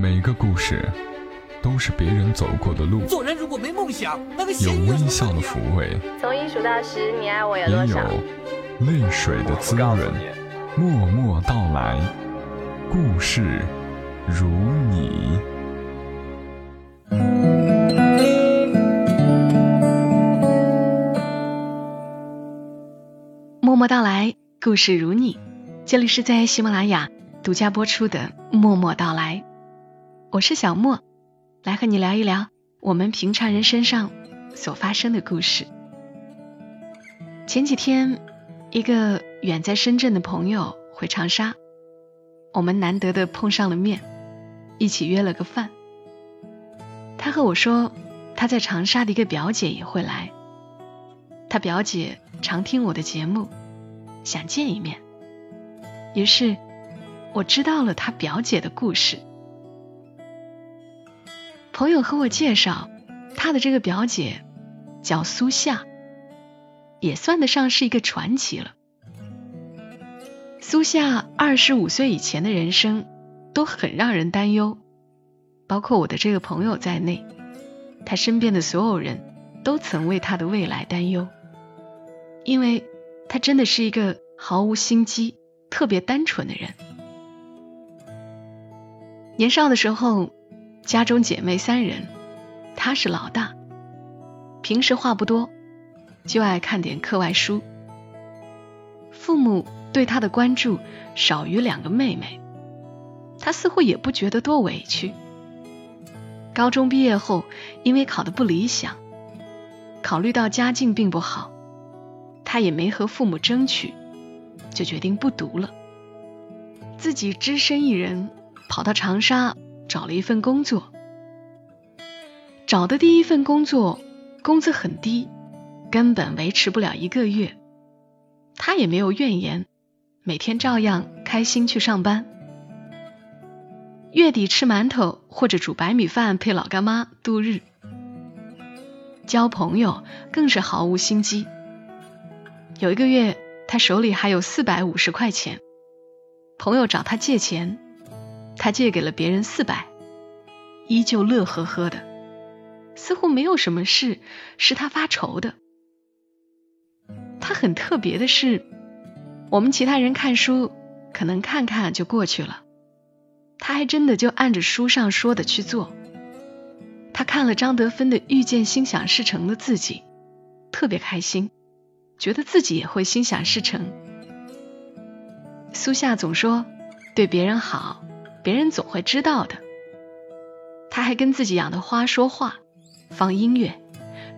每个故事都是别人走过的路，做人如果没梦想，那个有微笑的抚慰，从一数到十，你爱我有也有？泪水的滋润。默默到来，故事如你。默默到来，故事如你。这里是在喜马拉雅独家播出的《默默到来》，我是小莫，来和你聊一聊我们平常人身上所发生的故事。前几天，一个远在深圳的朋友回长沙，我们难得的碰上了面，一起约了个饭。他和我说，他在长沙的一个表姐也会来，他表姐常听我的节目，想见一面。于是，我知道了他表姐的故事。朋友和我介绍，他的这个表姐叫苏夏，也算得上是一个传奇了。苏夏二十五岁以前的人生都很让人担忧，包括我的这个朋友在内，他身边的所有人都曾为他的未来担忧，因为他真的是一个毫无心机、特别单纯的人。年少的时候，家中姐妹三人，他是老大，平时话不多，就爱看点课外书。父母对他的关注少于两个妹妹，他似乎也不觉得多委屈。高中毕业后，因为考得不理想，考虑到家境并不好，他也没和父母争取，就决定不读了，自己只身一人跑到长沙找了一份工作。找的第一份工作工资很低，根本维持不了一个月。他也没有怨言，每天照样开心去上班。月底吃馒头或者煮白米饭配老干妈度日。交朋友更是毫无心机。有一个月，他手里还有四百五十块钱，朋友找他借钱，他借给了别人四百，依旧乐呵呵的，似乎没有什么事是他发愁的。他很特别的是，我们其他人看书可能看看就过去了，他还真的就按着书上说的去做。他看了张德芬的《遇见心想事成的自己》，特别开心，觉得自己也会心想事成。苏夏总说，对别人好，别人总会知道的。他还跟自己养的花说话，放音乐，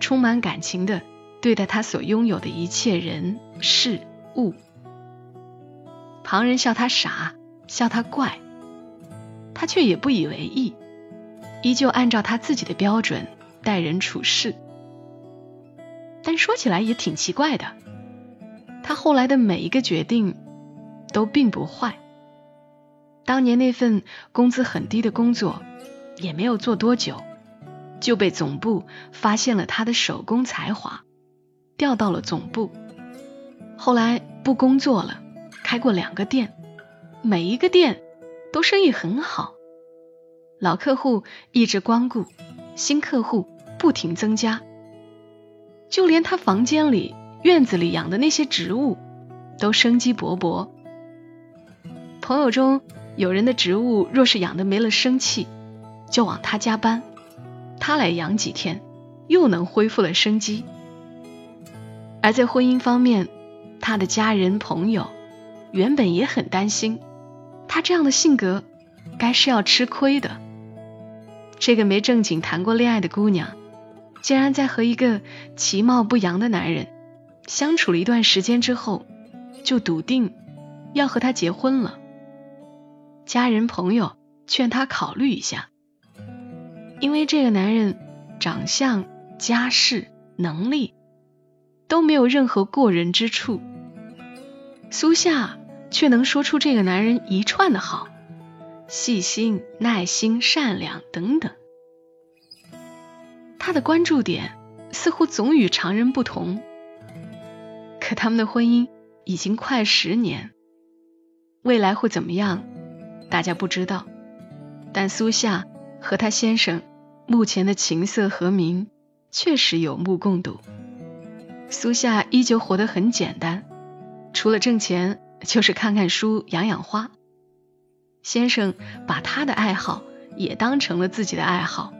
充满感情的对待他所拥有的一切人事物。旁人笑他傻，笑他怪，他却也不以为意，依旧按照他自己的标准待人处事。但说起来也挺奇怪的，他后来的每一个决定都并不坏。当年那份工资很低的工作，也没有做多久，就被总部发现了他的手工才华，调到了总部。后来不工作了，开过两个店，每一个店都生意很好，老客户一直光顾，新客户不停增加。就连他房间里、院子里养的那些植物，都生机勃勃。朋友中有人的植物若是养的没了生气，就往他家搬，他来养几天，又能恢复了生机。而在婚姻方面，他的家人朋友原本也很担心，他这样的性格该是要吃亏的。这个没正经谈过恋爱的姑娘，竟然在和一个其貌不扬的男人相处了一段时间之后，就笃定要和他结婚了。家人朋友劝他考虑一下，因为这个男人长相、家世、能力都没有任何过人之处。苏夏却能说出这个男人一串的好，细心、耐心、善良等等。他的关注点似乎总与常人不同。可他们的婚姻已经快十年，未来会怎么样，大家不知道。但苏夏和他先生目前的琴瑟和鸣确实有目共睹。苏夏依旧活得很简单，除了挣钱就是看看书、养养花。先生把他的爱好也当成了自己的爱好，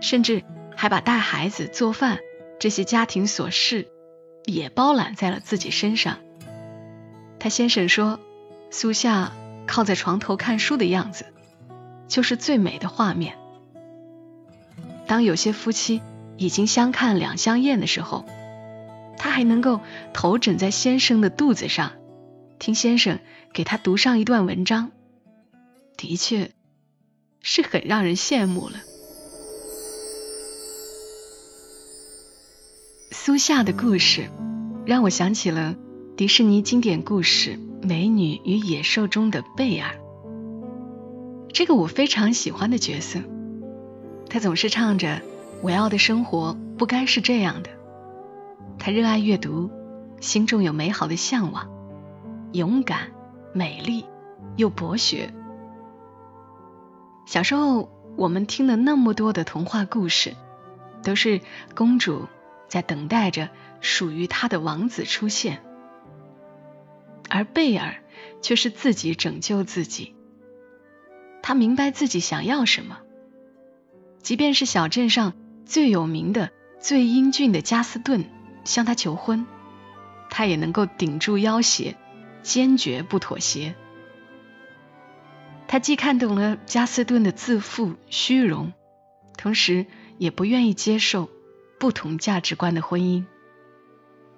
甚至还把带孩子、做饭这些家庭琐事也包揽在了自己身上。他先生说，苏夏靠在床头看书的样子，就是最美的画面。当有些夫妻已经相看两相厌的时候，他还能够头枕在先生的肚子上，听先生给他读上一段文章，的确是很让人羡慕了。苏夏的故事让我想起了迪士尼经典故事《美女与野兽》中的贝尔，这个我非常喜欢的角色，他总是唱着“我要的生活不该是这样的”。他热爱阅读，心中有美好的向往，勇敢、美丽又博学。小时候，我们听了那么多的童话故事，都是公主在等待着属于她的王子出现，而贝尔却是自己拯救自己。他明白自己想要什么，即便是小镇上最有名的、最英俊的加斯顿。向他求婚，他也能够顶住要挟，坚决不妥协。他既看懂了加斯顿的自负虚荣，同时也不愿意接受不同价值观的婚姻。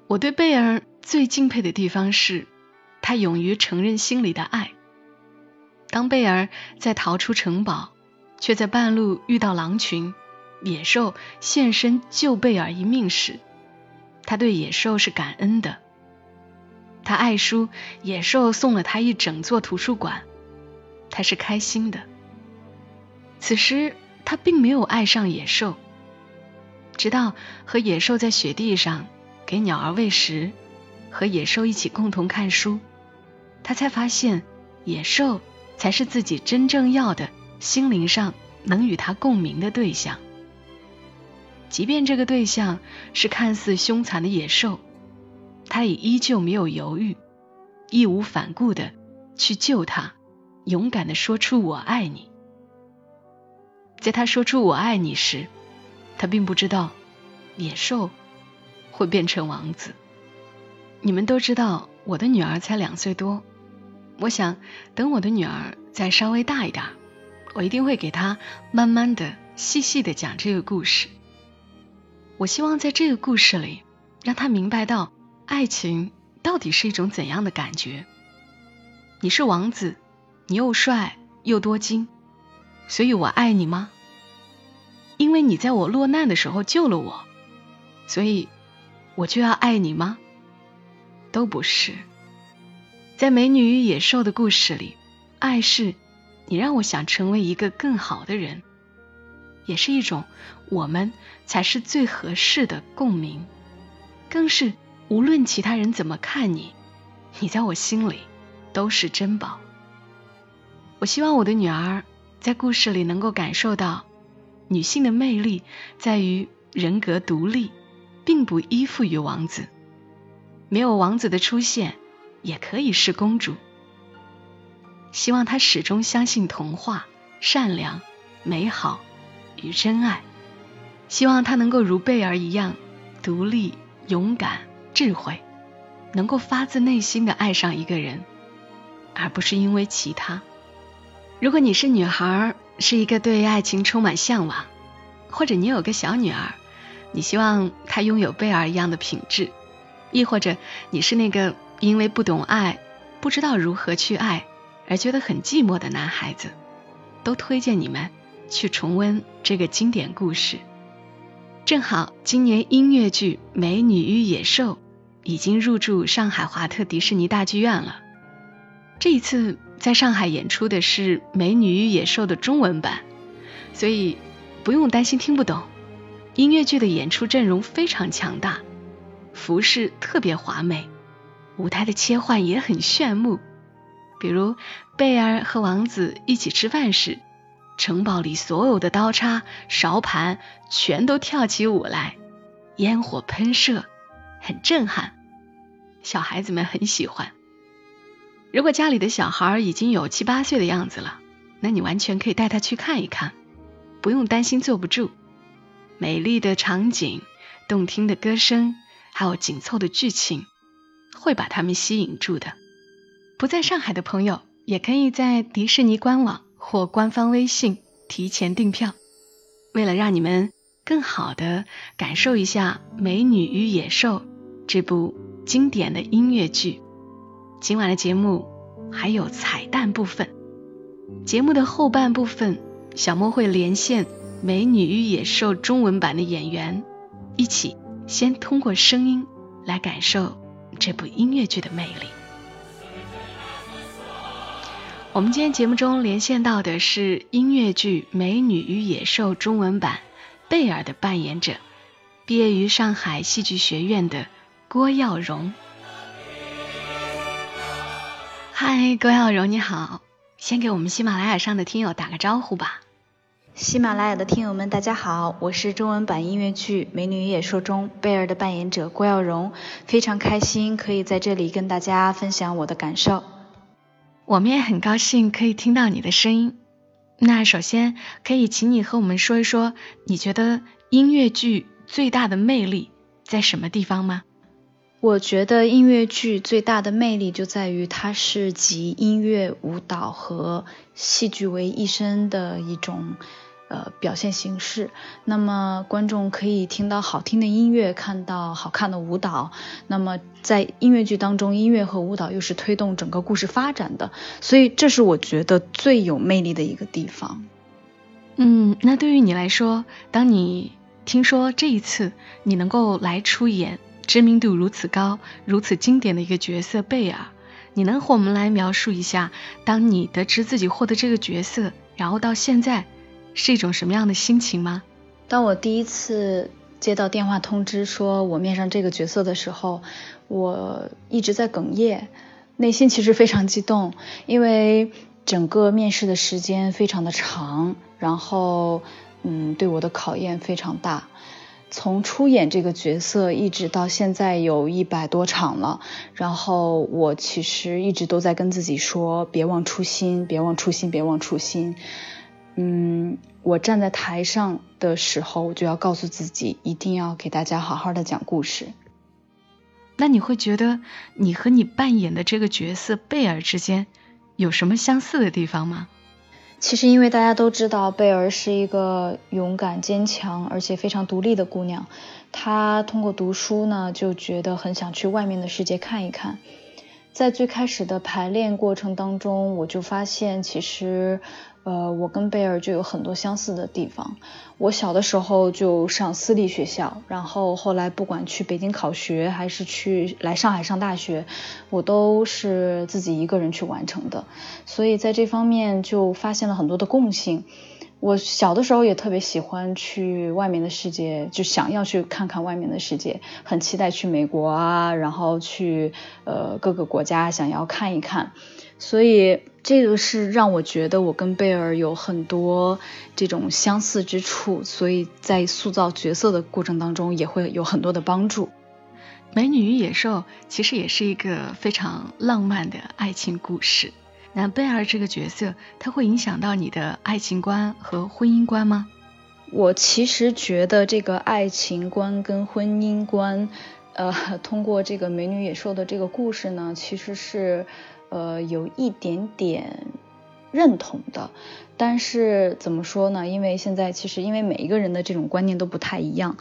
我对贝尔最敬佩的地方是，他勇于承认心里的爱。当贝尔在逃出城堡，却在半路遇到狼群、野兽现身救贝尔一命时，他对野兽是感恩的，他爱书，野兽送了他一整座图书馆，他是开心的。此时他并没有爱上野兽，直到和野兽在雪地上给鸟儿喂食，和野兽一起共同看书，他才发现野兽才是自己真正要的心灵上能与他共鸣的对象。即便这个对象是看似凶残的野兽，他也依旧没有犹豫，义无反顾的去救他，勇敢的说出“我爱你”。在他说出“我爱你”时，他并不知道野兽会变成王子。你们都知道，我的女儿才两岁多，我想等我的女儿再稍微大一点，我一定会给她慢慢的、细细的讲这个故事。我希望在这个故事里，让他明白到爱情到底是一种怎样的感觉。你是王子，你又帅又多金，所以我爱你吗？因为你在我落难的时候救了我，所以我就要爱你吗？都不是。在《美女与野兽》的故事里，爱是你让我想成为一个更好的人。也是一种我们才是最合适的共鸣，更是无论其他人怎么看你，你在我心里都是珍宝。我希望我的女儿在故事里能够感受到，女性的魅力在于人格独立，并不依附于王子。没有王子的出现，也可以是公主。希望她始终相信童话，善良、美好。与真爱，希望他能够如贝儿一样独立、勇敢、智慧，能够发自内心的爱上一个人，而不是因为其他。如果你是女孩，是一个对爱情充满向往，或者你有个小女儿，你希望她拥有贝儿一样的品质，亦或者你是那个因为不懂爱、不知道如何去爱而觉得很寂寞的男孩子，都推荐你们。去重温这个经典故事，正好今年音乐剧《美女与野兽》已经入驻上海华特迪士尼大剧院了。这一次在上海演出的是《美女与野兽》的中文版，所以不用担心听不懂。音乐剧的演出阵容非常强大，服饰特别华美，舞台的切换也很炫目。比如贝儿和王子一起吃饭时。城堡里所有的刀叉、勺盘全都跳起舞来，烟火喷射，很震撼，小孩子们很喜欢。如果家里的小孩已经有七八岁的样子了，那你完全可以带他去看一看，不用担心坐不住。美丽的场景、动听的歌声，还有紧凑的剧情，会把他们吸引住的。不在上海的朋友，也可以在迪士尼官网或官方微信提前订票。为了让你们更好的感受一下《美女与野兽》这部经典的音乐剧。今晚的节目还有彩蛋部分，节目的后半部分，小莫会连线《美女与野兽》中文版的演员，一起先通过声音来感受这部音乐剧的魅力。我们今天节目中连线到的是音乐剧《美女与野兽》中文版贝尔的扮演者，毕业于上海戏剧学院的郭耀荣。嗨，郭耀荣，你好！先给我们喜马拉雅上的听友打个招呼吧。喜马拉雅的听友们，大家好，我是中文版音乐剧《美女与野兽》中贝儿的扮演者郭耀荣，非常开心可以在这里跟大家分享我的感受。我们也很高兴可以听到你的声音。那首先可以请你和我们说一说，你觉得音乐剧最大的魅力在什么地方吗？我觉得音乐剧最大的魅力就在于它是集音乐、舞蹈和戏剧为一身的一种呃表现形式。那么观众可以听到好听的音乐，看到好看的舞蹈。那么在音乐剧当中，音乐和舞蹈又是推动整个故事发展的，所以这是我觉得最有魅力的一个地方。嗯，那对于你来说，当你听说这一次你能够来出演。知名度如此高、如此经典的一个角色贝尔，你能和我们来描述一下，当你得知自己获得这个角色，然后到现在是一种什么样的心情吗？当我第一次接到电话通知说我面上这个角色的时候，我一直在哽咽，内心其实非常激动，因为整个面试的时间非常的长，然后嗯，对我的考验非常大。从出演这个角色一直到现在有一百多场了，然后我其实一直都在跟自己说，别忘初心，别忘初心，别忘初心。嗯，我站在台上的时候，我就要告诉自己，一定要给大家好好的讲故事。那你会觉得你和你扮演的这个角色贝尔之间有什么相似的地方吗？其实，因为大家都知道贝尔是一个勇敢、坚强，而且非常独立的姑娘。她通过读书呢，就觉得很想去外面的世界看一看。在最开始的排练过程当中，我就发现，其实。呃，我跟贝尔就有很多相似的地方。我小的时候就上私立学校，然后后来不管去北京考学还是去来上海上大学，我都是自己一个人去完成的。所以在这方面就发现了很多的共性。我小的时候也特别喜欢去外面的世界，就想要去看看外面的世界，很期待去美国啊，然后去呃各个国家想要看一看。所以这个是让我觉得我跟贝尔有很多这种相似之处，所以在塑造角色的过程当中也会有很多的帮助。美女与野兽其实也是一个非常浪漫的爱情故事。那贝尔这个角色，他会影响到你的爱情观和婚姻观吗？我其实觉得这个爱情观跟婚姻观，呃，通过这个美女野兽的这个故事呢，其实是。呃，有一点点认同的，但是怎么说呢？因为现在其实因为每一个人的这种观念都不太一样。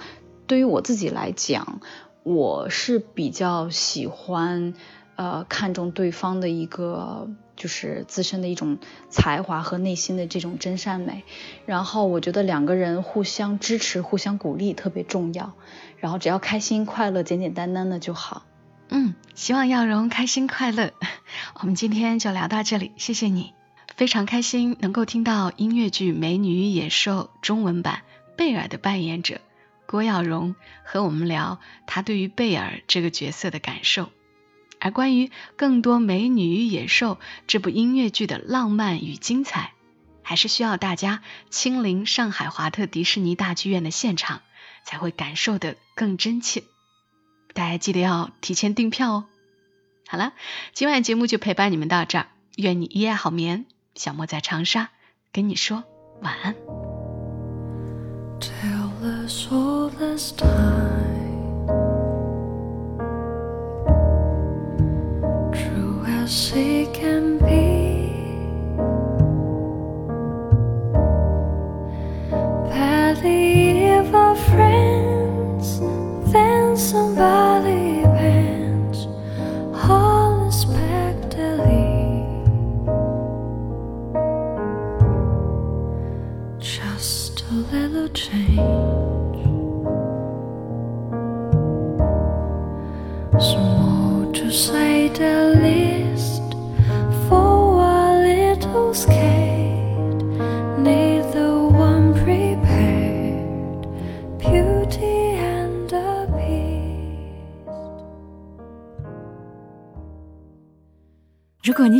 对于我自己来讲，我是比较喜欢呃看重对方的一个就是自身的一种才华和内心的这种真善美。然后我觉得两个人互相支持、互相鼓励特别重要。然后只要开心快乐、简简单单的就好。嗯，希望耀荣开心快乐。我们今天就聊到这里，谢谢你，非常开心能够听到音乐剧《美女与野兽》中文版贝尔的扮演者郭耀荣和我们聊他对于贝尔这个角色的感受。而关于更多《美女与野兽》这部音乐剧的浪漫与精彩，还是需要大家亲临上海华特迪士尼大剧院的现场，才会感受的更真切。大家记得要提前订票哦。好了，今晚节目就陪伴你们到这儿，愿你一夜好眠。小莫在长沙跟你说晚安。如果你